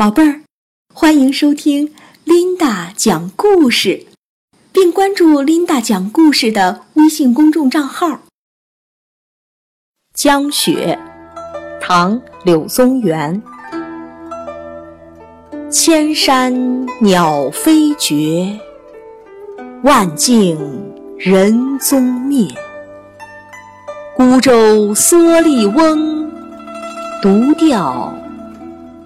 宝贝儿，欢迎收听琳达讲故事，并关注琳达讲故事的微信公众账号。江雪，唐·柳宗元。千山鸟飞绝，万径人踪灭。孤舟蓑笠翁，独钓。